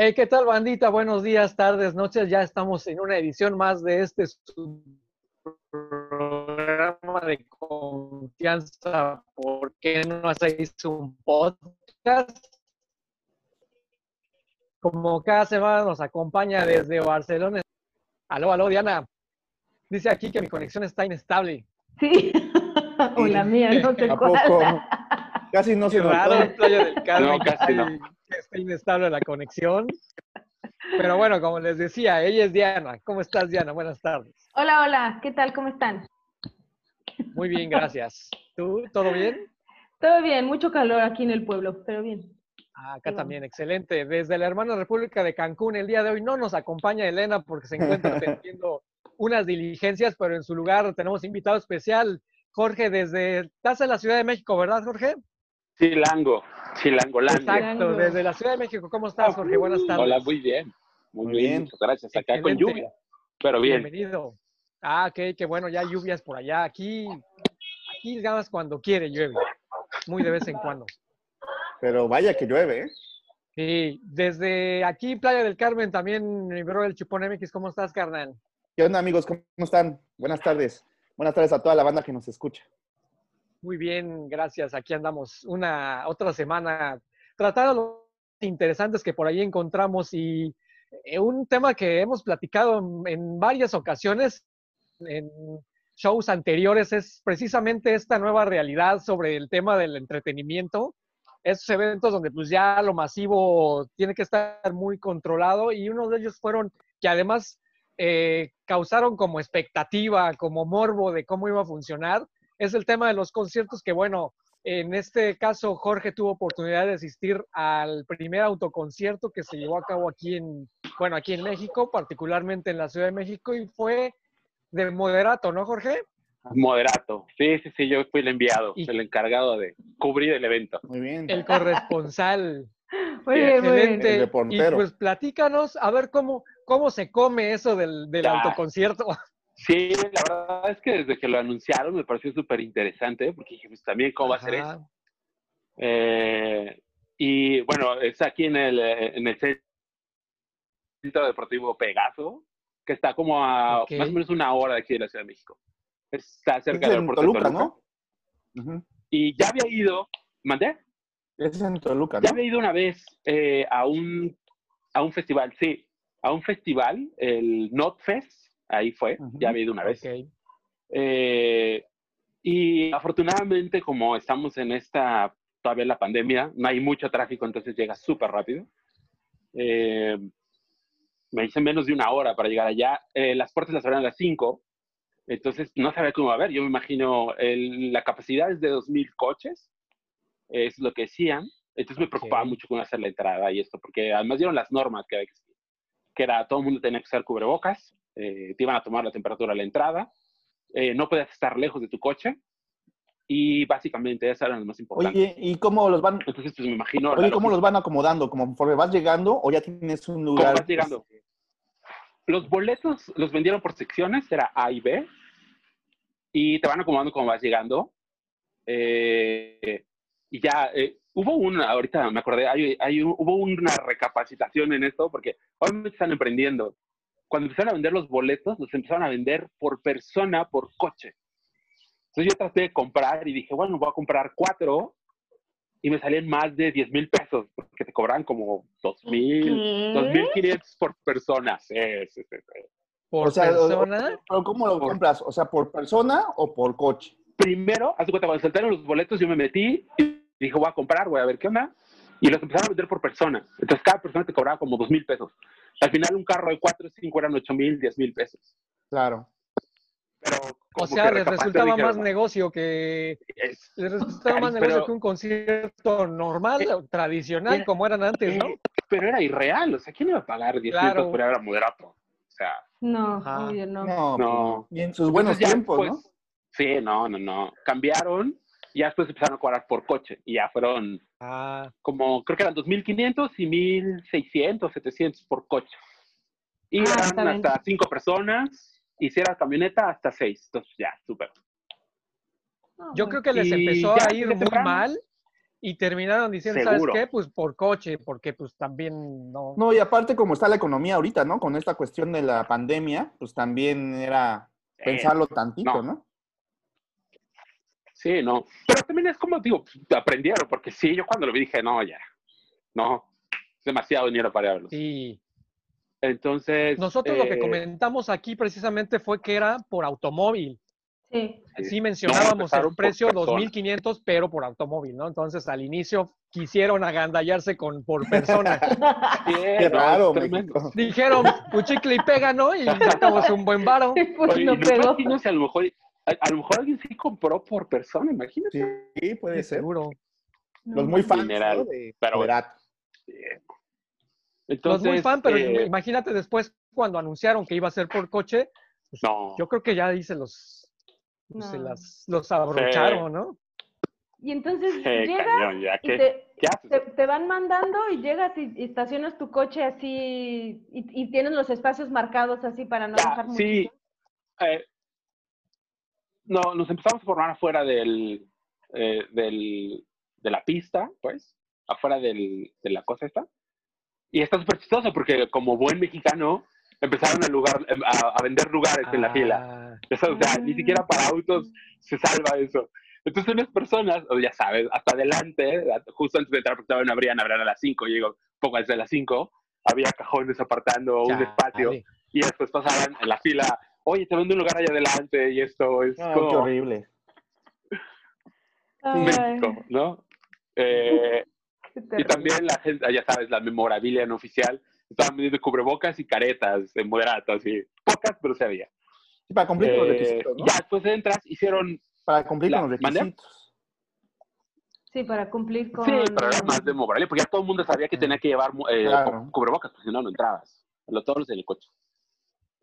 Hey, ¿qué tal, bandita? Buenos días, tardes, noches. Ya estamos en una edición más de este programa de confianza. ¿Por qué no hacéis un podcast? Como cada semana nos acompaña desde Barcelona. Aló, aló, Diana. Dice aquí que mi conexión está inestable. Sí. o la mía, no sé ¿A cuál. Casi no se Qué raro, notó. en Playa del Carmen, No, casi no. está inestable la conexión. Pero bueno, como les decía, ella es Diana. ¿Cómo estás, Diana? Buenas tardes. Hola, hola, ¿qué tal? ¿Cómo están? Muy bien, gracias. ¿Tú? ¿Todo bien? Todo bien, mucho calor aquí en el pueblo, pero bien. Ah, Acá también, excelente. Desde la hermana República de Cancún, el día de hoy no nos acompaña Elena porque se encuentra atendiendo unas diligencias, pero en su lugar tenemos invitado especial, Jorge, desde... Estás en la Ciudad de México, ¿verdad, Jorge? Chilango, Chilangolandia. Exacto, desde la Ciudad de México. ¿Cómo estás, Jorge? Buenas tardes. Hola, muy bien. Muy, Muy bien. bien. muchas gracias. Acá con lluvia, pero bien. Bienvenido. Ah, qué bueno, ya lluvias por allá. Aquí, aquí digamos cuando quiere llueve, muy de vez en cuando. Pero vaya que llueve, ¿eh? Y desde aquí, Playa del Carmen, también mi bro el Chupón MX, ¿cómo estás, carnal? ¿Qué onda, amigos? ¿Cómo están? Buenas tardes. Buenas tardes a toda la banda que nos escucha. Muy bien, gracias. Aquí andamos una otra semana tratando los interesantes que por ahí encontramos y eh, un tema que hemos platicado en, en varias ocasiones en shows anteriores es precisamente esta nueva realidad sobre el tema del entretenimiento. Esos eventos donde pues ya lo masivo tiene que estar muy controlado y uno de ellos fueron que además eh, causaron como expectativa, como morbo de cómo iba a funcionar es el tema de los conciertos que, bueno, en este caso Jorge tuvo oportunidad de asistir al primer autoconcierto que se llevó a cabo aquí en, bueno, aquí en México, particularmente en la Ciudad de México, y fue de moderato, ¿no, Jorge? Moderato. Sí, sí, sí, yo fui el enviado, Y- el encargado de cubrir el evento. Muy bien. El corresponsal. Muy bien, muy bien. Excelente. El Y pues platícanos a ver cómo, cómo se come eso del, del autoconcierto. Sí, la verdad es que desde que lo anunciaron me pareció súper interesante, porque dije, pues también, ¿cómo va a ser eso? Eh, y bueno, es aquí en el, eh, en el Centro Deportivo Pegaso, que está como a más o menos una hora de aquí de la Ciudad de México. Está cerca Es del aeropuerto de Toluca. ¿no? Y ya había ido, ¿mandé? Es en Toluca, Ya ¿no? había ido una vez eh, a, un, a un festival, sí, a un festival, el NotFest, ahí fue, Ujú. ya había ido una vez. Ok. Eh, y afortunadamente, como estamos en esta, todavía la pandemia, no hay mucho tráfico, entonces llega súper rápido. Eh, me hice menos de una hora para llegar allá. Eh, las puertas las abren a las 5, entonces no sabía cómo va a haber. Yo me imagino, el- la capacidad es de 2.000 coches, es lo que decían. Entonces me preocupaba Ok. mucho cómo hacer la entrada y esto, porque además dieron las normas que había que seguir, que era todo el mundo tenía que usar cubrebocas, eh, te iban a tomar la temperatura a la entrada, eh, no podías estar lejos de tu coche y básicamente esas eran las más importantes. Oye, ¿y cómo los van, Entonces, pues me imagino. oye, cómo los van acomodando? ¿Conforme vas llegando o ya tienes un ¿Cómo lugar? vas llegando? Los boletos los vendieron por secciones, era A y B, y te van acomodando como vas llegando. Eh, y ya, eh, hubo una, ahorita me acordé, hay, hay- hubo una recapacitación en esto, porque obviamente están emprendiendo. Cuando empezaron a vender los boletos, los empezaron a vender por persona, por coche. Entonces yo traté de comprar y dije, bueno, voy a comprar cuatro, y me salían más de 10 mil pesos, porque te cobraban como 2 mil. ¿Qué? 2.500 por persona. Sí, sí, sí, sí. Por O sea, persona. ¿Pero cómo lo Por- compras? O sea, ¿por persona o por coche? Primero, haz de cuenta, cuando saltaron los boletos, yo me metí y dije, voy a comprar, voy a ver qué onda. Y los empezaron a vender por persona. Entonces, cada persona te cobraba como 2 mil pesos. Al final, un carro de 4 o 5 eran 8 mil, 10 mil pesos. Claro. Pero, O sea, les resultaba dijeron, más negocio que "Es- les resultaba más Ay, negocio pero- que un concierto normal, Eh, tradicional, como eran antes, ¿no? eh, Pero era irreal. O sea, ¿quién iba a pagar 10 mil Claro. pesos por ir a moderato? O sea, No, obvio, no. No, no. pues, y en sus buenos Entonces ya tiempos, ¿no? Sí, no, no, no. Cambiaron ya después empezaron a cobrar por coche. Y ya fueron Ah, como, creo que eran 2.500 y 1.600, 700 por coche. Y Ah, eran bien. hasta cinco personas. Y si era camioneta, hasta seis. Entonces, ya, súper. Yo bueno. creo que les Y empezó ya a ir muy temprano. mal. Y terminaron diciendo, ¿sabes Seguro. qué? Pues por coche, porque pues también no. No, y aparte como está la economía ahorita, ¿no? Con esta cuestión de la pandemia, pues también era Eh, pensarlo tantito, no. ¿no? Sí, no. Pero también es como, digo, pues, aprendieron, porque sí, yo cuando lo vi dije, no, ya, no, es demasiado dinero para verlos. Sí. Entonces. Nosotros lo que eh, comentamos aquí precisamente fue que era por automóvil. Sí. Sí. Sí mencionábamos empezaron el precio persona. 2.500, pero por automóvil, ¿no? Entonces al inicio quisieron agandallarse con por persona. sí, Qué no, raro. Dijeron, un chicle y pega, ¿no? Y sacamos un buen varo. Pues Oye, no no pegó. a lo mejor, a, a lo mejor alguien sí compró por persona, imagínate. Sí, puede ser. Seguro. Los muy fans, Mineral. ¿no? De Pero- Moderato. Los Entonces, muy fan, pero eh, imagínate después cuando anunciaron que iba a ser por coche, pues, no. yo creo que ya ahí se los, se No. las, los abrocharon, ¿no? Y entonces Sí, llegas cañón, ya y que, te, ¿qué haces? te, te van mandando y llegas y, y estacionas tu coche así y, y tienes los espacios marcados así para no Ya, dejar mucho. sí. Eh, no, nos empezamos a formar afuera del, eh, del, de la pista, pues, afuera del, de la cosa esta. Y está súper chistoso porque como buen mexicano empezaron a, lugar, a, a vender lugares en la fila. Ah, Eso, o sea, ni siquiera para autos se salva eso. Entonces unas personas, o ya sabes, hasta adelante, justo antes de entrar, porque todavía no abrían, abrían a las 5, yo digo, poco antes de las 5, había cajones apartando un chale. espacio y después pasaban en la fila, oye, te vendo un lugar allá adelante y esto es Ay, qué como horrible. México, ¿no? Eh, y también la gente, ya sabes, la memorabilia no oficial, estaban vendiendo cubrebocas y caretas en moderato, así, pocas, pero se había. Sí, para cumplir con los Eh, requisitos, ¿no? Ya después entras, hicieron Para cumplir la- con los requisitos. Sí, para cumplir con... Sí, pero era más de memorabilia, porque ya todo el mundo sabía que tenía que llevar eh, Claro. cubrebocas, porque si no, no entrabas. Lo, todos los en el coche.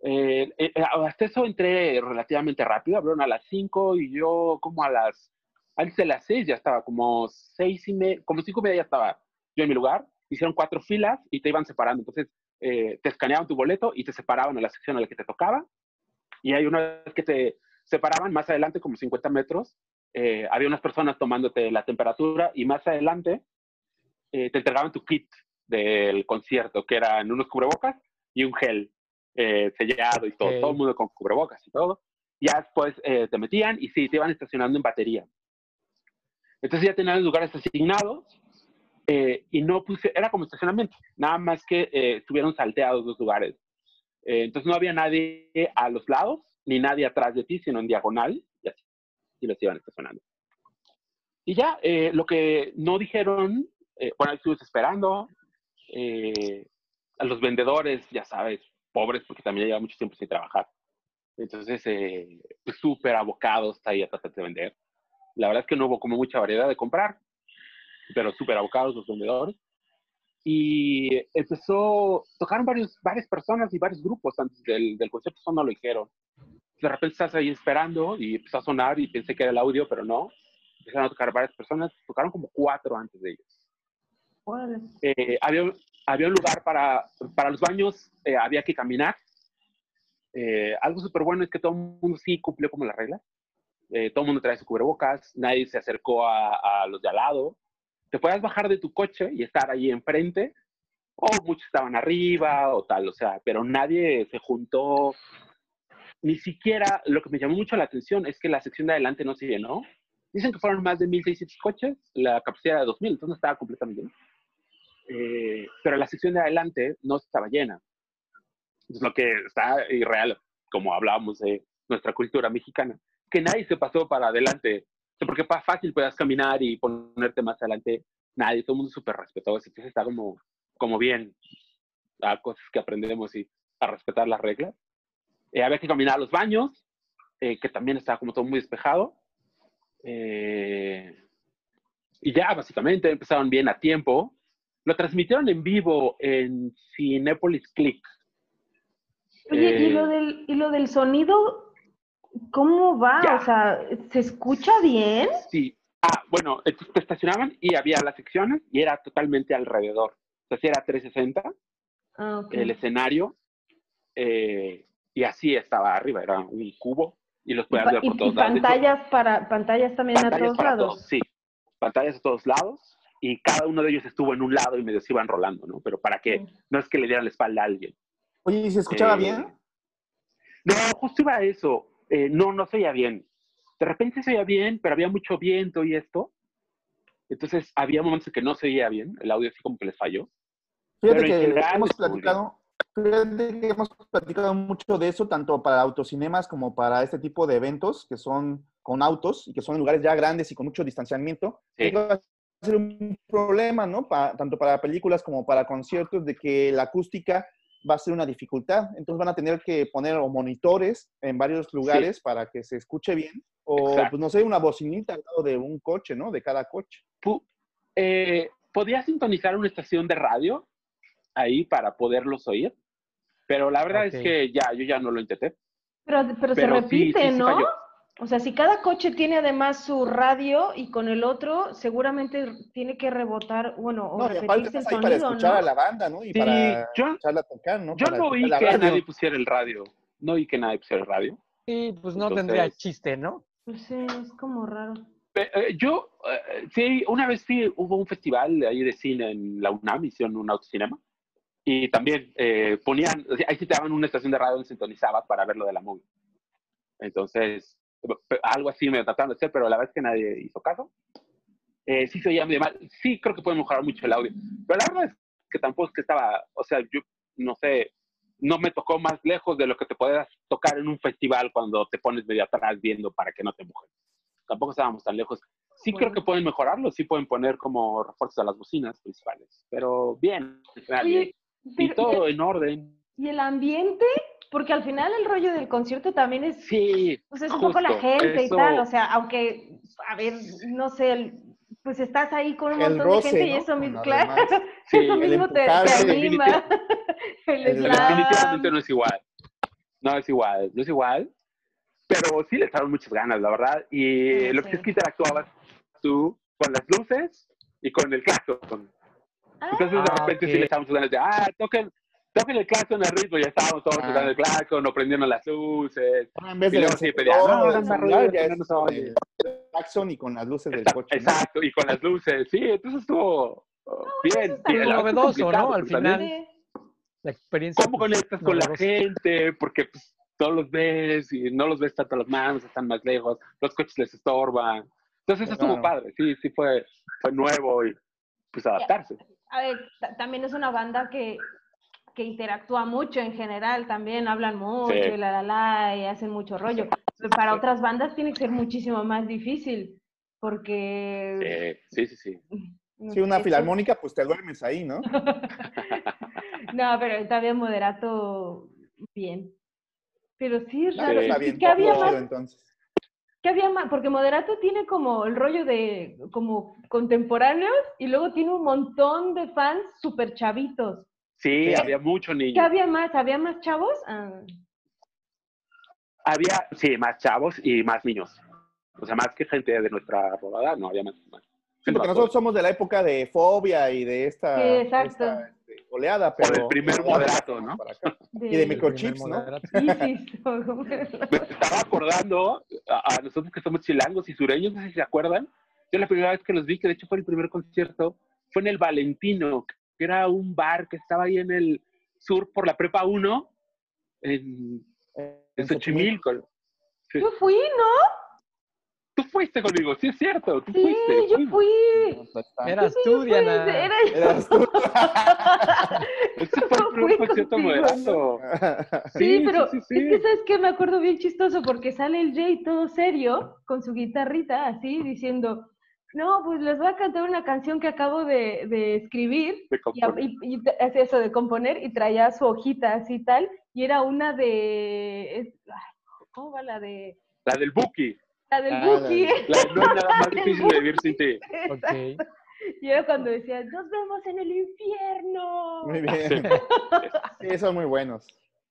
Eh, eh, eh, hasta eso entré relativamente rápido, abrieron a las 5 y yo como a las, antes de las 6 ya estaba, como 6 y media, como 5 y media ya estaba yo en mi lugar, hicieron cuatro filas y te iban separando. Entonces, eh, te escaneaban tu boleto y te separaban a la sección a la que te tocaba. Y hay una vez que te separaban, más adelante, como 50 metros, eh, había unas personas tomándote la temperatura y más adelante te entregaban tu kit del concierto, que eran unos cubrebocas y un gel eh, sellado y todo, Ok. todo el mundo con cubrebocas y todo. Ya después eh, te metían y sí, te iban estacionando en batería. Entonces ya tenían lugares asignados eh, y no puse, era como estacionamiento, nada más que eh, estuvieron salteados los lugares. Eh, entonces no había nadie a los lados, ni nadie atrás de ti, sino en diagonal, y así y los iban estacionando. Y ya, eh, lo que no dijeron, bueno, estuvimos esperando, a los vendedores, ya sabes, pobres, porque también llevan mucho tiempo sin trabajar. Entonces, eh, súper abocados ahí a tratar de vender. La verdad es que no hubo como mucha variedad de comprar, pero súper abocados los vendedores. Y empezó, tocaron varios, varias personas y varios grupos antes del, del concierto, eso no lo dijeron. De repente estás ahí esperando y empezó a sonar y pensé que era el audio, pero no. Empezaron a tocar varias personas, tocaron como cuatro antes de ellos. Eh, había, había un lugar para, para los baños, eh, había que caminar. Eh, algo súper bueno es que todo el mundo sí cumplió como las reglas. Eh, todo el mundo trae su cubrebocas, nadie se acercó a, a los de al lado. Te puedes bajar de tu coche y estar ahí enfrente, o muchos estaban arriba o tal, o sea, pero nadie se juntó. Ni siquiera, lo que me llamó mucho la atención es que la sección de adelante no se llenó. Dicen que fueron más de 1.600 coches, la capacidad de 2.000, entonces estaba completamente lleno. Eh, pero la sección de adelante no estaba llena. Es lo que está irreal, como hablábamos de nuestra cultura mexicana, que nadie se pasó para adelante. Porque pa- fácil puedas caminar y ponerte más adelante. Nadie, todo el mundo súper respetuoso. Entonces está como, como bien a cosas que aprendemos y a respetar las reglas. Eh, había que caminar a los baños, eh, que también estaba como todo muy despejado. Eh, y ya, básicamente, empezaron bien a tiempo. Lo transmitieron en vivo en Cinepolis Click. Oye, ¿y, Eh, lo del, ¿y lo del sonido? ¿Cómo va? Ya. O sea, ¿se escucha bien? Sí. Ah, bueno, te estacionaban y había las secciones y era totalmente alrededor. O sea, sí era 360 Ah, el escenario eh, y así estaba arriba, era un cubo y los podías ver por y- todos y lados. Hecho, pantallas para pantallas también a todos lados. todos, sí. pantallas a todos lados y cada uno de ellos estuvo en un lado y medio se iban rolando, ¿no? Pero para que no es que le dieran la espalda a alguien. Oye, ¿y se escuchaba Eh, bien? No, justo iba a eso. Eh, no, no se oía bien. De repente se oía bien, pero había mucho viento y esto. Entonces había momentos en que no se oía bien, el audio así como que les falló. Fíjate pero que hemos platicado, fíjate que hemos platicado mucho de eso, tanto para autocinemas como para este tipo de eventos que son con autos y que son en lugares ya grandes y con mucho distanciamiento. Sí. Va a ser un problema, ¿no? Pa- tanto para películas como para conciertos, de que la acústica va a ser una dificultad. Entonces van a tener que poner o monitores en varios lugares para que se escuche bien. O, Exacto. pues no sé, una bocinita al lado de un coche, ¿no? De cada coche. Eh, ¿Podía sintonizar una estación de radio ahí para poderlos oír? Pero la verdad es que ya, yo ya no lo intenté. Pero, pero, se Pero repite, sí, sí ¿no? O sea, si cada coche tiene además su radio y con el otro seguramente tiene que rebotar, bueno, o No, y aparte repetirse el ahí para sonido, escuchar ¿no? a la banda, ¿no? Y Sí, para yo, echarla a tocar, ¿no? yo Para no oí que radio. nadie pusiera el radio. No oí que nadie pusiera el radio. Y pues no Entonces- tendría chiste, ¿no? Pues sí, es como raro. Eh, yo, eh, sí, una vez fui, hubo un festival de ahí de cine en la UNAM, hicieron un autocinema, y también eh, ponían, ahí sí te daban una estación de radio donde sintonizabas para ver lo de la movie. Entonces, algo así me trataron de hacer, pero la verdad es que nadie hizo caso. Eh, sí se oía medio mal, sí creo que puede mejorar mucho el audio, pero la verdad es que tampoco es que estaba, o sea, yo no sé, no me tocó más lejos de lo que te puedas tocar en un festival cuando te pones medio atrás viendo para que no te mojes tampoco estábamos tan lejos. Sí creo Bueno. que pueden mejorarlo, sí pueden poner como refuerzos a las bocinas principales, pero bien. Oye, y pero- todo en orden. ¿y el ambiente? Porque al final el rollo del concierto también es, Sí, pues es un poco la justo, gente y eso- tal, o sea, aunque, a ver, no sé, el- pues estás ahí con un El montón roce, de gente y ¿no? eso Con mismo, claro. Sí, eso mismo te, te anima. El el- definitivamente no es igual. No es igual, no es igual. Pero sí le echaron muchas ganas, la verdad. Y Sí, lo que sí. es que interactuabas tú con las luces y con el claxon. Entonces de Ah, repente sí ok. le echamos ganas de, ah, toquen, toquen el claxon al ritmo, ya estábamos todos Ah. tocando el claxon o prendiendo las luces. Ahora, en vez Y de luego sí pedían, no, ya no nos con oye. el claxon y con las luces del Exacto, coche. ¿no? exacto, y con las luces, sí, entonces estuvo uh, bien. Y bien. Novedoso, ¿no? Al final. La experiencia. ¿Cómo pues, conectas con la gente? Porque pues, todos los ves y no los ves tanto a las manos, están más lejos, los coches les estorban. Entonces eso estuvo Claro. padre, sí, sí fue, fue nuevo y pues adaptarse. A ver, ta- también es una banda que, que interactúa mucho en general, también hablan mucho, Sí. y la la la, y hacen mucho rollo. Pero Para Sí. otras bandas tiene que ser muchísimo más difícil, porque... Sí, sí, sí. sí. no Sí, una filarmónica, pues te duermes ahí, ¿no? No, pero también moderato bien. Pero sí es raro. está ¿Y bien, ¿Qué había más? entonces. ¿Qué había más? Porque moderato tiene como el rollo de como contemporáneos y luego tiene un montón de fans súper chavitos. Sí, Sí. había mucho ¿Qué niño. había más? ¿Había más chavos? Ah, Había, sí, más chavos y más niños. O sea, más que gente de nuestra rodada, no, había más. más. Sí, porque nosotros somos de la época de fobia y de esta, Sí, exacto. esta, este, oleada, pero... del primer pero- moderato, ¿no? de, Y de El microchips, primer ¿no? Me estaba acordando a, a nosotros que somos chilangos y sureños, no sé si se acuerdan. Yo la primera vez que los vi, que de hecho fue el primer concierto, fue en el Valentino, que era un bar que estaba ahí en el sur por la Prepa 1, en, en En Xochimilco. Sí. Yo fui, ¿no? Tú fuiste conmigo, sí es cierto, tú Sí, fuiste. yo fui. Eras Sí, tú, fui, Diana. era yo. Eras tú. Ese fue el primer concierto moderato. Sí, pero sí, sí, es que sabes que me acuerdo bien chistoso porque sale el Jay todo serio con su guitarrita así diciendo, no, pues les voy a cantar una canción que acabo de, de escribir De y, eso de componer y traía su hojita así tal y era una de, es- ay, ¿cómo va la de? La del Buki. La del Ah, la Buki. del- La de no nada más difícil de vivir sin ti. Y era cuando decía, nos vemos en el infierno. Muy bien. Sí, son muy buenos.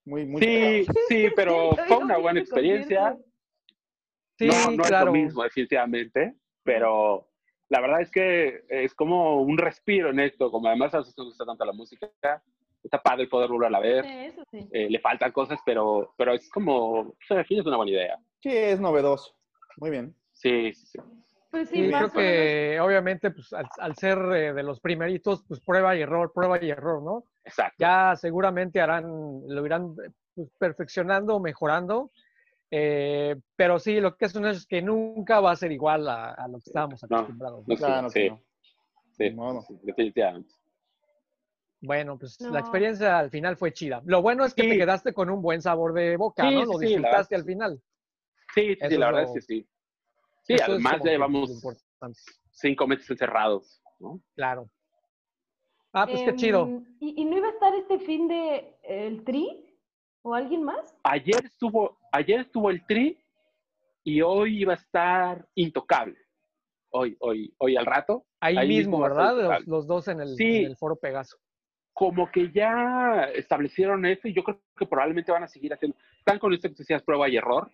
Muy, muy Sí, sí, pero Sí, fue una buena experiencia. Sí, no, no claro. es lo mismo, definitivamente, pero la verdad es que es como un respiro en esto, como además a nosotros nos gusta tanto la música, está padre poder volverla a ver, Sí, eso sí. eh, le faltan cosas, pero, pero es como, en fin, es una buena idea. Sí, es novedoso. Muy bien. Sí, sí, sí. Pues sí, Y más creo que obviamente pues, al, al ser eh, de los primeritos, pues prueba y error, prueba y error, ¿no? Exacto. Ya seguramente harán, lo irán pues, perfeccionando, mejorando. Eh, pero sí, lo que es un hecho es que nunca va a ser igual a, a lo que estábamos acostumbrados. no, ¿no? Claro sí, no. sí, sí, definitivamente. Bueno, pues No. la experiencia al final fue chida. Lo bueno es que te quedaste con un buen sabor de boca, Sí, ¿no? Lo disfrutaste verdad, al final. Sí, sí, la verdad lo- es que sí. Sí, Eso además ya llevamos cinco meses encerrados, ¿no? Claro. Ah, pues qué chido. Em, ¿y, y no iba a estar este fin de el Tri? ¿O alguien más? Ayer estuvo, ayer estuvo el Tri y hoy iba a estar Intocable. Hoy, hoy, hoy al rato. Ahí, ahí mismo, ¿verdad? Los, dos en el, Sí. en el foro Pegaso. Como que ya establecieron eso y yo creo que probablemente van a seguir haciendo. Están con esto que decías prueba y error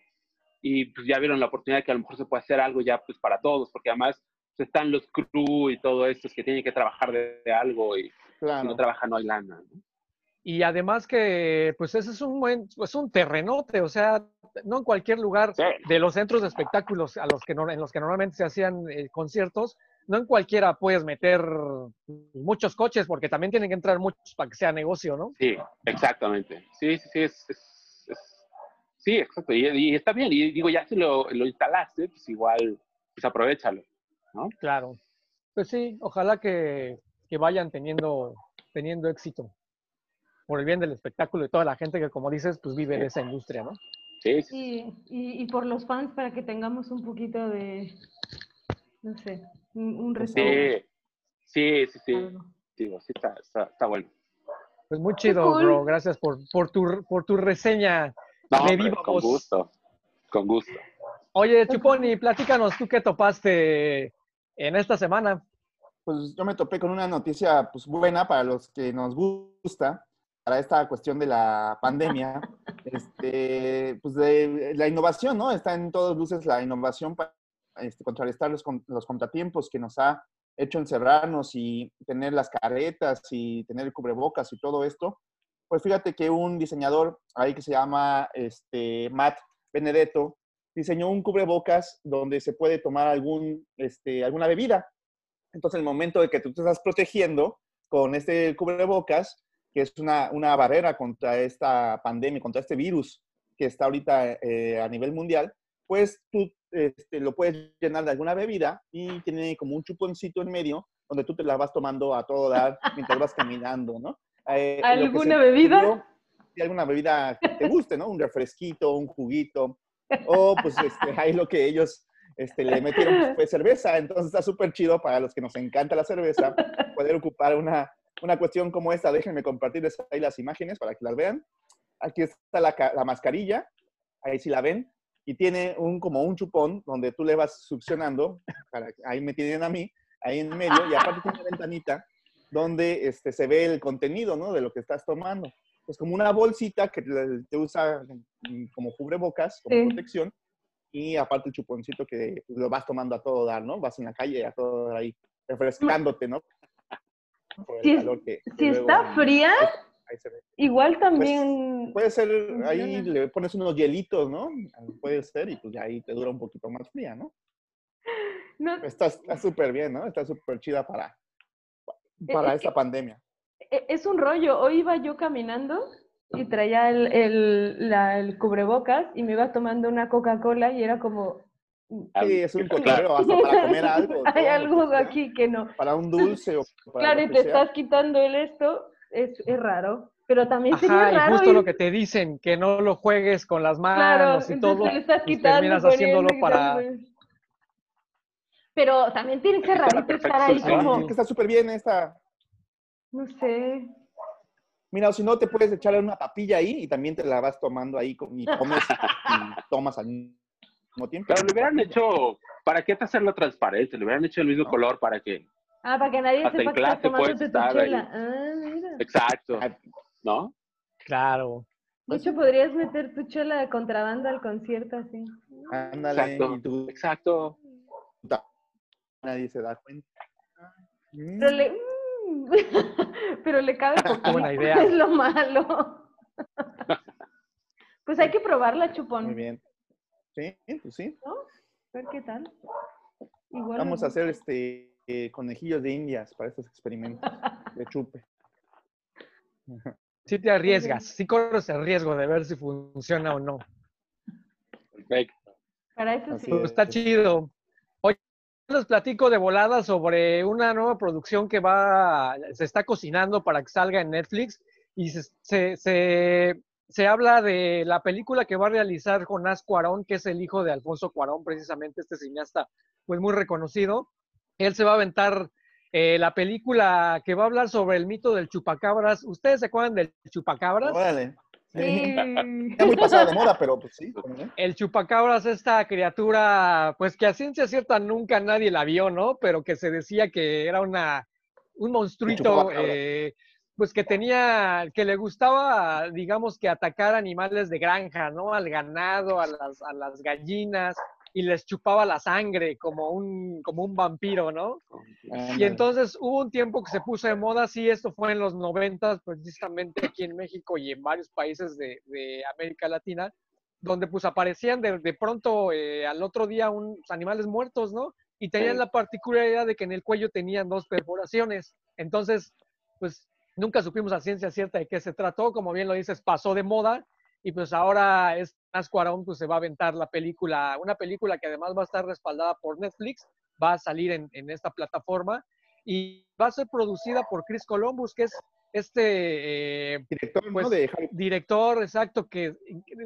y pues ya vieron la oportunidad de que a lo mejor se puede hacer algo ya pues para todos, porque además pues, están los crew y todo esto que tienen que trabajar de, de algo y si no trabajan no hay lana. ¿no? Y además que, pues ese es un buen, es un terrenote, o sea, no en cualquier lugar Sí. de los centros de espectáculos a los que no- en los que normalmente se hacían eh, conciertos, no en cualquiera puedes meter muchos coches porque también tienen que entrar muchos para que sea negocio, ¿no? Sí, exactamente. Sí, sí, sí, es, es- es- sí, exacto. Y, y está bien. Y digo, ya si lo, lo instalaste, pues igual, pues aprovechalo. Claro. Pues sí, ojalá que, que vayan teniendo, teniendo éxito por el bien del espectáculo y toda la gente que, como dices, pues vive de esa industria, ¿no? Sí, sí. Y, y, por los fans para que tengamos un poquito de, no sé, un, un respeto. Sí, sí, sí, sí. algo. Digo, sí, está, está, está bueno. Pues muy chido, cool. bro. Gracias por, por, tu, por tu reseña. No, De hombre, viva con voz. gusto. Con gusto. Oye, Chuponi, platícanos tú qué topaste en esta semana. Pues yo me topé con una noticia pues, buena para los que nos gusta, para esta cuestión de la pandemia. Este, pues de la innovación, ¿no? Está en todas luces la innovación para este, contrarrestar los, los contratiempos que nos ha hecho encerrarnos y tener las caretas y tener el cubrebocas y todo esto. Pues fíjate que un diseñador ahí que se llama este, Matt Benedetto diseñó un cubrebocas donde se puede tomar algún, este, alguna bebida. Entonces, en el momento de que tú te estás protegiendo con este cubrebocas, que es una, una barrera contra esta pandemia, contra este virus que está ahorita eh, a nivel mundial, pues tú este, lo puedes llenar de alguna bebida y tiene como un chuponcito en medio donde tú te la vas tomando a todo dar mientras vas caminando, ¿no? Eh, ¿Alguna bebida? ocurrió, alguna bebida que te guste, ¿no? Un refresquito, un juguito, o pues este, ahí lo que ellos este, le metieron pues, fue cerveza, entonces está súper chido para los que nos encanta la cerveza, poder ocupar una, una cuestión como esta. Déjenme compartirles ahí las imágenes para que las vean. Aquí está la, la mascarilla, ahí sí la ven, y tiene un, como un chupón donde tú le vas succionando, para, ahí me tienen a mí, ahí en medio, y aparte tiene una ventanita donde este, se ve el contenido, ¿no? De lo que estás tomando. Pues como una bolsita que te, te usa mm, como cubrebocas, como Sí. protección, y aparte el chuponcito que lo vas tomando a todo dar, ¿no? Vas en la calle a todo dar ahí, refrescándote, ¿no? Por el Si es- calor que- que Si luego- está fría, ahí se ve. igual también... Puede ser, ahí le pones unos hielitos, ¿no? Puede ser, y pues ya ahí te dura un poquito más fría, ¿no? no, Está súper bien, ¿no? Está súper chida para, para es esta que- pandemia. e- es un rollo. Hoy iba yo caminando y traía el, el, la- el cubrebocas y me iba tomando una Coca-Cola y era como... Sí, es un cotorreo hasta para comer algo. Hay algo sea, aquí que no. Para un dulce o para Claro, y te sea. estás quitando el esto, es, es raro. Pero también sería Ajá, y raro justo lo que te dicen, que no lo juegues con las Claro, manos y todo, te lo estás pues quitando, terminas poniendo, haciéndolo para... Pero también tiene que ser rarito estar ahí perfección. como, Sí, que está súper bien esta. no sé. Mira, o si no, te puedes echar una papilla ahí y también te la vas tomando ahí con- y comes y tomas al mismo tiempo. Pero le hubieran hecho, ¿para qué te hacerlo transparente? Le hubieran hecho el mismo ¿No? color para que, Ah, para que nadie sepa que estás tomándote tu estar ahí. chela. Ah, mira. exacto, Ah, ¿no? Claro. De hecho, podrías meter tu chela de contrabando al concierto así. Ándale, Exacto, y tú exacto. nadie se da cuenta. Pero le, mm, pero le cabe poquito. buena idea. Es lo malo. Pues hay que probarla, chupón. Muy bien. Sí, pues sí. A ver qué tal. Igual Vamos a hacer este eh, conejillos de indias para estos experimentos de chupe. Sí te arriesgas, sí corres el riesgo de ver si funciona o no. Perfecto. Para eso sí. Pues es. está chido. Oye, les platico de volada sobre una nueva producción que va, se está cocinando para que salga en Netflix y se, se, se- se habla de la película que va a realizar Jonás Cuarón, que es el hijo de Alfonso Cuarón, precisamente este cineasta, pues muy reconocido. Él se va a aventar eh, la película que va a hablar sobre el mito del chupacabras. ¿Ustedes se acuerdan del chupacabras? Órale. Sí. Está muy pasado de moda, pero pues sí. el chupacabras, esta criatura, pues que a ciencia cierta nunca nadie la vio, ¿no? Pero que se decía que era una, un monstruito, eh, pues que tenía, que le gustaba, digamos, que atacar animales de granja, ¿no? Al ganado, a las, a las gallinas, y les chupaba la sangre como un, como un vampiro, ¿no? Y entonces hubo un tiempo que se puso de moda, sí, esto fue en los noventas, precisamente aquí en México y en varios países de, de América Latina, donde pues aparecían de, de pronto eh, al otro día unos animales muertos, ¿no? Y tenían la particularidad de que en el cuello tenían dos perforaciones. Entonces, pues nunca supimos a ciencia cierta de qué se trató, como bien lo dices, pasó de moda y pues ahora es Cuarón pues se va a aventar la película, una película que además va a estar respaldada por Netflix, va a salir en, en esta plataforma y va a ser producida por Chris Columbus, que es este eh, Director, ¿no? pues, De director, exacto, que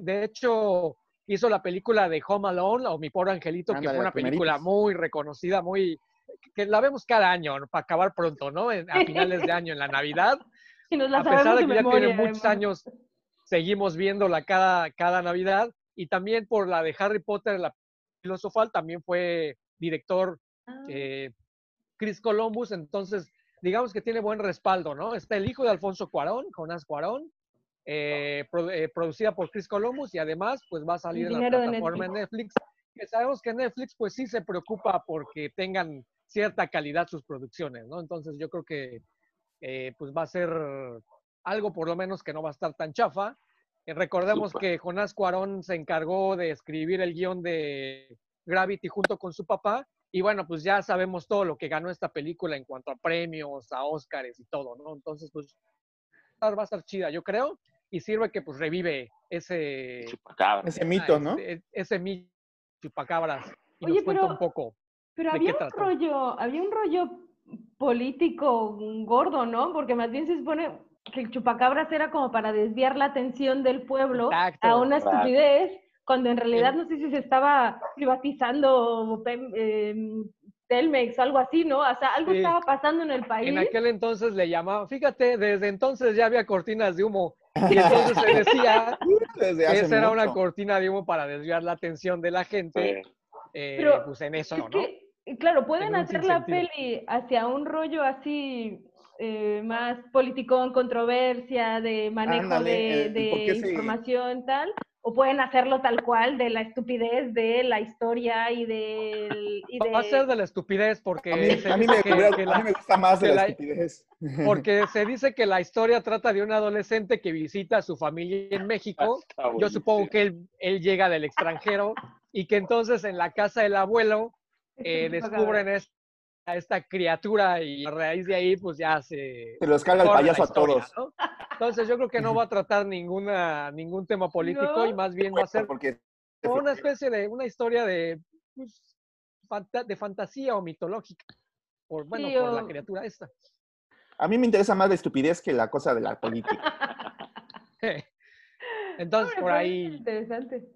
de hecho hizo la película de Home Alone o Mi Pobre Angelito, que fue una película muy reconocida, muy que la vemos cada año, ¿no? para acabar pronto, ¿no? En- a finales de año, en la Navidad. Y nos la A pesar de de que ya tiene muchos años, seguimos viéndola cada, cada Navidad. Y también por la de Harry Potter, la filosofal, también fue director Ah, eh, Chris Columbus, entonces digamos que tiene buen respaldo, ¿no? Está el hijo de Alfonso Cuarón, Jonás Cuarón, eh, pro- eh, producida por Chris Columbus y además pues va a salir en la dinero de plataforma en Netflix, que sabemos que Netflix pues sí se preocupa porque tengan cierta calidad sus producciones, ¿no? Entonces yo creo que eh, pues va a ser algo por lo menos que no va a estar tan chafa. Eh, recordemos que Jonás Cuarón se encargó de escribir el guion de Gravity junto con su papá y bueno, pues ya sabemos todo lo que ganó esta película en cuanto a premios, a Óscares y todo, ¿no? Entonces, pues va a estar chida, yo creo, y sirve que pues revive ese, Chupacabra. Ese mito, ¿no? ese, ese mito chupacabras y Oye, nos cuenta pero- un poco. Pero ¿De había un rollo, había un rollo político gordo, ¿no? Porque más bien se supone que el chupacabras era como para desviar la atención del pueblo Exacto. a una Claro. estupidez, cuando en realidad no sé si se estaba privatizando em, Telmex o algo así, ¿no? O sea, algo Sí. estaba pasando en el país. En aquel entonces le llamaban, fíjate, desde entonces ya había cortinas de humo. Y entonces se decía Desde que esa era una cortina de humo para desviar la atención de la gente, Sí. eh, Pero pues en eso, Es ¿no? que, eh, claro, pueden hacer la peli hacia un rollo así eh, más político, en controversia, de manejo Ándale, de, eh, de ¿por qué se- información tal, o pueden hacerlo tal cual de la estupidez de la historia y del... Y de... Va a ser de la estupidez porque A mí, se a mí dice me, que- hubiera- que a la- mí me gusta más de la la- estupidez. porque se dice que la historia trata de un adolescente que visita a su familia en México. Está Yo supongo que él, él llega del extranjero y que entonces en la casa del abuelo eh, descubren es- a esta criatura y a raíz de ahí pues ya se... Se los carga el payaso a todos. ¿no? Entonces yo creo que no va a tratar ninguna, ningún tema político ¿No? y más bien va a ser Porque una especie de una historia de, pues, fanta- de fantasía o mitológica. Por, bueno, por la criatura esta. a mí me interesa más la estupidez que la cosa de la política. Entonces, Me por ahí, Interesante.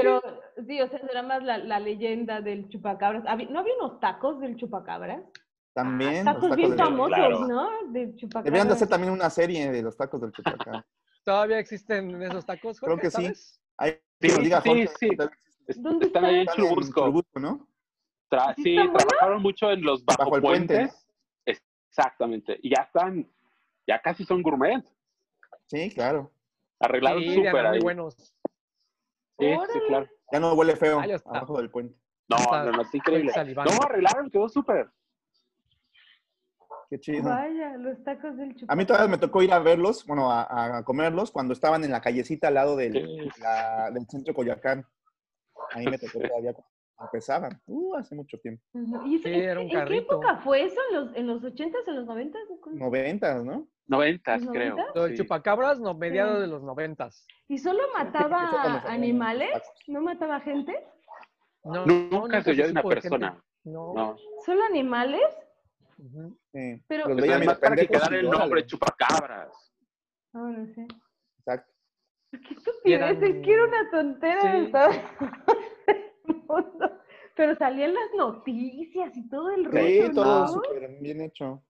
Pero sí, o sea, será más la, la leyenda del chupacabras. ¿No había unos tacos del chupacabras? También. los Tacos tacos bien del- famosos, claro. ¿no? Del chupacabras. Deberían de hacer también una serie de los tacos del chupacabra. ¿todavía existen esos tacos? Creo Jorge, que sí. Ahí Sí, diga sí, Jorge, sí. tal vez Est- ¿Dónde Están ahí en Churubusco. Churubusco, ¿no? Tra- ¿Sí trabajaron mucho en los bajo, Bajo el puente, puentes. Exactamente. Y ya están, ya casi son gourmet. Sí, claro. Arreglaron Sí, súper eran muy ahí. buenos. Sí, sí, claro. Ya no huele feo Ahí está. abajo del puente. No, Está- no, no, es increíble. estoy salivando. No, arreglaron, quedó súper. Qué chido. Vaya, los tacos del chupacabras. A mí todavía me tocó ir a verlos, bueno, a, a comerlos cuando estaban en la callecita al lado del, Sí. la- del centro Coyoacán. Ahí me tocó todavía. empezaban, uh, hace mucho tiempo. Ujú. ¿Y eso- Sí, en, era un en qué carrito. época fue eso? ¿En los, en los 80s, en los 90s? ¿Cómo? Noventas, ¿no? Noventas, ¿Los creo. del sí. chupacabras, no, mediados Sí. de los noventas. ¿Y solo mataba animales? ¿No mataba gente? No, Nunca se oyó de una gente. persona. No. No. ¿Solo animales? Sí. Pero- Los Pero veía además para que quedara el nombre chupacabras. No, no sé. Exacto. Qué estupidez, es que era una tontera Sí. de todo el mundo. Pero salían las noticias y todo el rollo, Sí, todo ¿no? súper bien hecho.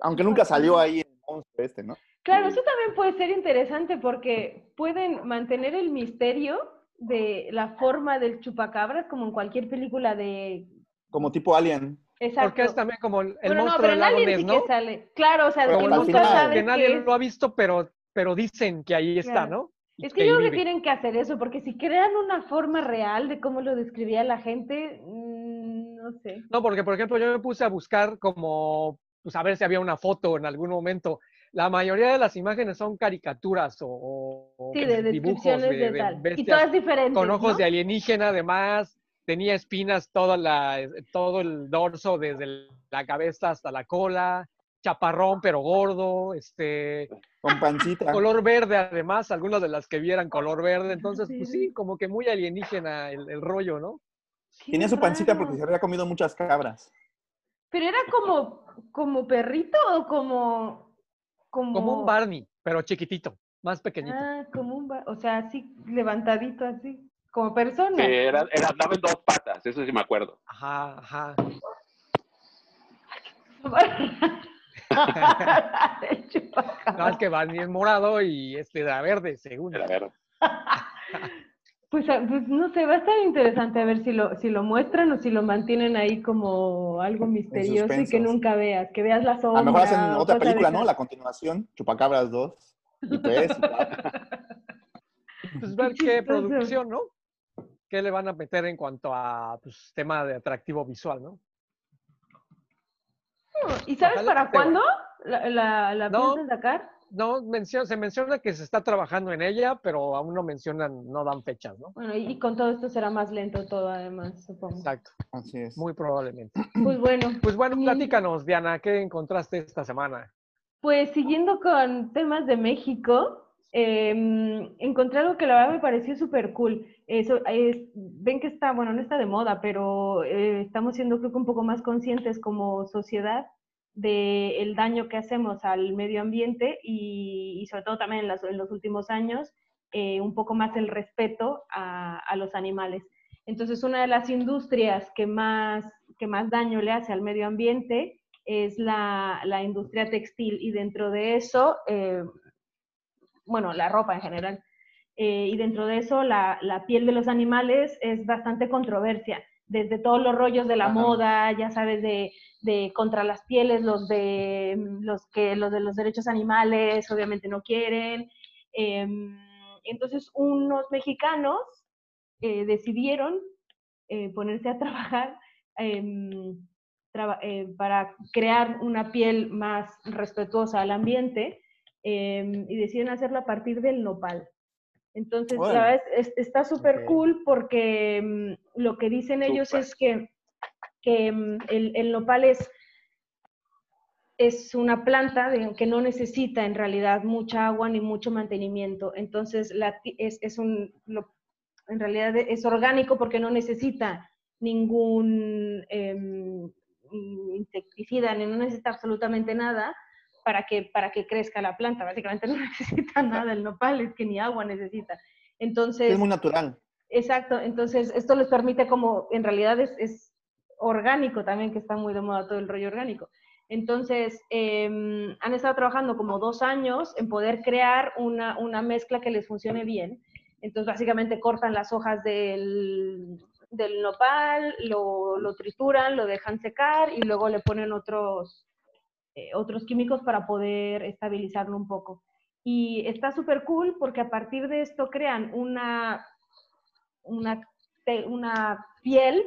Aunque nunca salió ahí el monstruo este, ¿no? Claro, eso también puede ser interesante porque pueden mantener el misterio de la forma del chupacabras como en cualquier película de... Como tipo Alien. Exacto. Porque es también como el, el Bueno, no, monstruo pero del lago Alien Ness, sí ¿no? que sale. Claro, o sea, Pero que final- sabes que nadie qué es. lo ha visto, pero, pero dicen que ahí está, Claro. ¿no? Es que yo creo que tienen que hacer eso, porque si crean una forma real de cómo lo describía la gente, mm, no sé. No, porque por ejemplo yo me puse a buscar como, pues a ver si había una foto en algún momento. La mayoría de las imágenes son caricaturas o, Sí, de dibujos descripciones de, de, de tal. Y todas diferentes. con ojos ¿no? de alienígena, además tenía espinas toda la, todo el dorso desde la cabeza hasta la cola, chaparrón pero gordo, este, Con pancita. color verde además, algunas de las que vieran color verde, entonces pues Sí. sí, como que muy alienígena el, el rollo, ¿no? Qué Tenía su pancita raro. porque se había comido muchas cabras. Pero era como, como perrito o como, como. Como un Barney, pero chiquitito, más pequeñito. Ah, como un bar, o sea, así levantadito así, como persona. Que era, era, andaba en dos patas, eso sí me acuerdo. Ajá, ajá. No, es que Barney es morado y este era verde, según. Era ver. Pues, ah, pues no sé, va a estar interesante a ver si lo, si lo muestran o si lo mantienen ahí como algo misterioso y que nunca veas, que veas la A sombra. lo mejor hacen otra película, ¿no? La continuación, Chupacabras 2 y 3 y 4. Pues ver Qué producción, ¿no? ¿Qué le van a meter en cuanto a pues, tema de atractivo visual, ¿no? ¿Y sabes Ojalá para cuándo la, la, la No. piensan sacar? No, mencio- se menciona que se está trabajando en ella, pero aún no mencionan, no dan fechas, ¿no? Bueno, y, con todo esto será más lento todo, además, supongo. Exacto, Así es. muy probablemente. Pues bueno, Pues bueno, platícanos, Diana, ¿qué encontraste esta semana? pues siguiendo con temas de México, eh, encontré algo que la verdad me pareció súper cool. Eso, es- ven que está, bueno, no está de moda, pero eh, estamos siendo creo que un poco más conscientes como sociedad del daño que hacemos al medio ambiente y, y sobre todo también en, las- en los últimos años, eh, un poco más el respeto a, a los animales. Entonces, una de las industrias que más, que más daño le hace al medio ambiente es la, la industria textil y dentro de eso, eh, bueno, la ropa en general. Eh, y dentro de eso, la, la piel de los animales es bastante controversia. Desde todos los rollos de la Ajá. moda, ya sabes, de, de contra las pieles, los de los que los de los derechos animales obviamente no quieren. Em, entonces, unos mexicanos eh, decidieron eh, ponerse a trabajar em, traba- eh, para crear una piel más respetuosa al ambiente em, y deciden hacerlo a partir del nopal. Entonces, Órale. la verdad es- es- está súper cool porque em, lo que dicen ellos es que, que em, el, el nopal es, es una planta que no necesita en realidad mucha agua ni mucho mantenimiento. Entonces, la, es, es un, lo- en realidad es orgánico porque no necesita ningún em, insecticida, ni no necesita absolutamente nada para que, para que crezca la planta. Básicamente no necesita nada el nopal, es que ni agua necesita. Entonces, Es muy natural. Exacto, entonces esto les permite como, en realidad es, es orgánico también, que está muy de moda todo el rollo orgánico. Entonces, em, han estado trabajando como dos años en poder crear una, una mezcla que les funcione bien. Entonces, básicamente cortan las hojas del, del nopal, lo, lo trituran, lo dejan secar y luego le ponen otros, eh, otros químicos para poder estabilizarlo un poco. Y está súper cool porque a partir de esto crean una una, una piel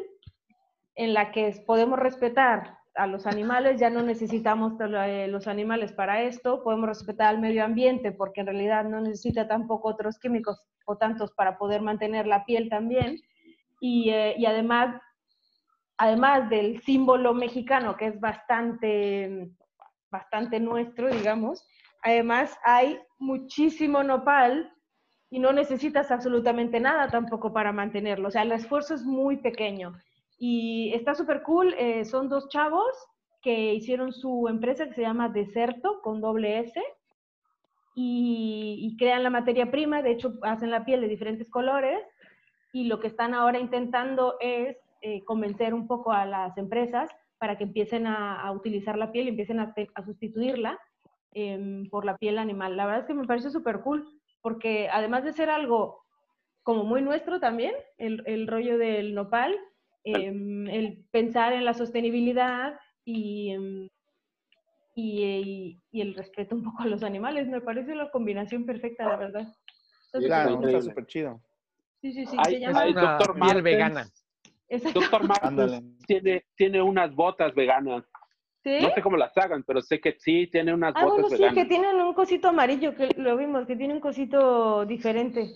en la que podemos respetar a los animales, ya no necesitamos eh, los animales para esto, podemos respetar al medio ambiente porque en realidad no necesita tampoco otros químicos o tantos para poder mantener la piel también. Y, eh, y además además del símbolo mexicano, que es bastante, bastante nuestro, digamos, además hay muchísimo nopal y no necesitas absolutamente nada tampoco para mantenerlo. O sea, el esfuerzo es muy pequeño. Y está súper cool. eh, son dos chavos que hicieron su empresa que se llama Deserto con doble S y, crean la materia prima. De hecho, hacen la piel de diferentes colores. Y lo que están ahora intentando es eh, convencer un poco a las empresas para que empiecen a, utilizar la piel y empiecen a, a sustituirla em, por la piel animal. La verdad es que me parece súper cool porque además de ser algo como muy nuestro también, el, el rollo del nopal, em, el pensar en la sostenibilidad y, em, y, y- y el respeto un poco a los animales, me parece la combinación perfecta, la verdad. Está Sí, súper Claro, cool. está increíble. súper chido. Sí, sí, sí, Hay- se llama... hay- una piel vegana. Doctor tiene, tiene unas botas veganas. ¿Sí? No sé cómo las hagan, pero sé que sí tiene unas Ah, bueno, botas sí, que veganas. tienen un cosito amarillo, que lo vimos, que tiene un cosito diferente.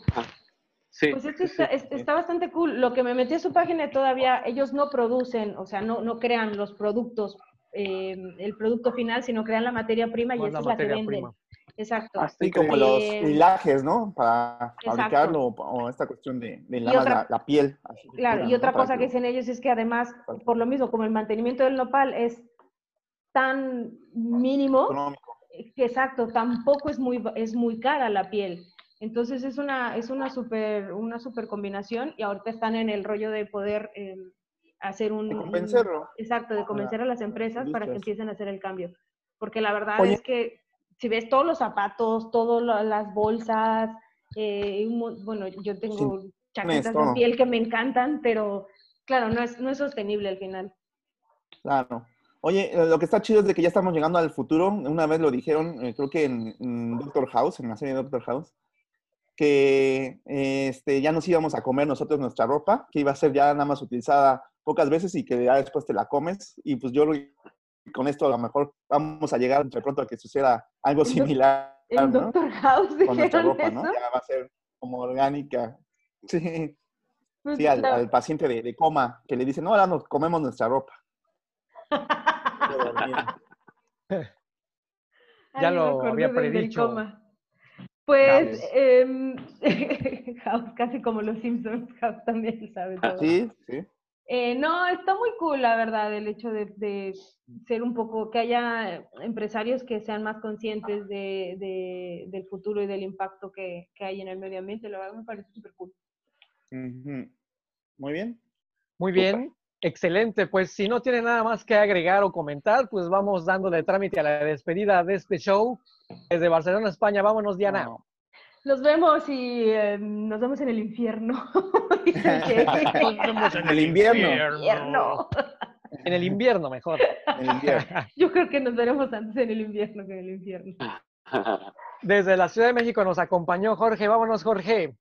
Sí, Pues esto sí, está, sí. bastante cool. Lo que me metí a su página todavía, ellos no producen, o sea, no, no crean los productos, eh, el producto final, sino crean la materia prima y esa la es la que venden. prima. Exacto. Ah, está Sí, como los Eh, hilajes, ¿no? Para exacto. fabricarlo o, esta cuestión de, de otra- la, la piel. así Claro, pura, y otra cosa que dicen ellos es que además, por lo mismo, como el mantenimiento del nopal es tan mínimo, económico. que exacto, tampoco es muy, es muy cara la piel. Entonces es una, es una super, una super combinación y ahorita están en el rollo de poder eh, hacer un... De un- convencerlo. exacto, de convencer a las empresas para que empiecen a hacer el cambio. Porque la verdad Oye. es que si ves todos los zapatos, todas las bolsas, eh, bueno, yo tengo chaquetas de piel que me encantan, pero claro, no es, no es sostenible al final. Claro. Oye, eh, lo que está chido es de que ya estamos llegando al futuro. Una vez lo dijeron, eh, creo que en, en Doctor House, en la serie Doctor House, que este, ya nos íbamos a comer nosotros nuestra ropa, que iba a ser ya nada más utilizada pocas veces y que ya después te la comes. Y pues yo con esto a lo mejor vamos a llegar entre pronto a que suceda algo similar, ¿no? Doctor House Con nuestra dijeron ropa, eso. ¿no? Ya va a ser como orgánica. Sí, Pues, sí al, la- al paciente de, de coma, que le dicen, no, ahora nos comemos nuestra ropa. Ya lo había predicho. Pues, House. em, House, casi como los Simpsons, House también sabe todo. Sí, sí. Eh, no, está muy cool, la verdad, el hecho de, de ser un poco, que haya empresarios que sean más conscientes de, de- del futuro y del impacto que, que hay en el medio ambiente. La verdad me parece súper cool. Muy bien. Muy bien, excelente. Pues si no tiene nada más que agregar o comentar, pues vamos dándole trámite a la despedida de este show. Desde Barcelona, España, vámonos, Diana. No. Nos vemos y em, nos vemos en el infierno. Nos vemos En el invierno. En el invierno, mejor. En el invierno. Yo creo que nos veremos antes en el invierno que en el infierno. Desde la Ciudad de México nos acompañó Jorge. Vámonos, Jorge.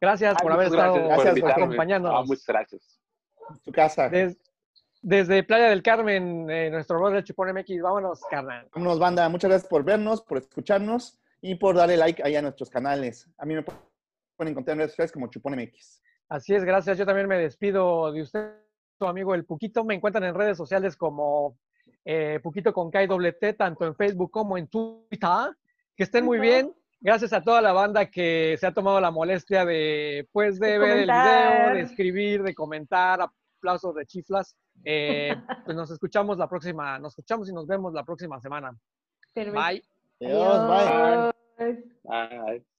Gracias Ay, por haber estado gracias por acompañándonos. Ah, muchas gracias. Tu casa. Des- desde Playa del Carmen, eh, nuestro brother Chupón MX. Vámonos, carnal. Vámonos, banda. Muchas gracias por vernos, por escucharnos y por darle like ahí a nuestros canales. A mí me pueden encontrar en redes sociales como Chupón MX. Así es, gracias. Yo también me despido de usted, su amigo El Puquito. Me encuentran en redes sociales como eh, Puquito con K y doble T, tanto en Facebook como en Twitter. Que estén muy bien. Gracias a toda la banda que se ha tomado la molestia de, pues, de, De ver el video, de escribir, de comentar, aplausos de chiflas. Eh, pues nos escuchamos la próxima, nos escuchamos y nos vemos la próxima semana. Perfecto. Bye. Adiós, bye. Adiós. Bye.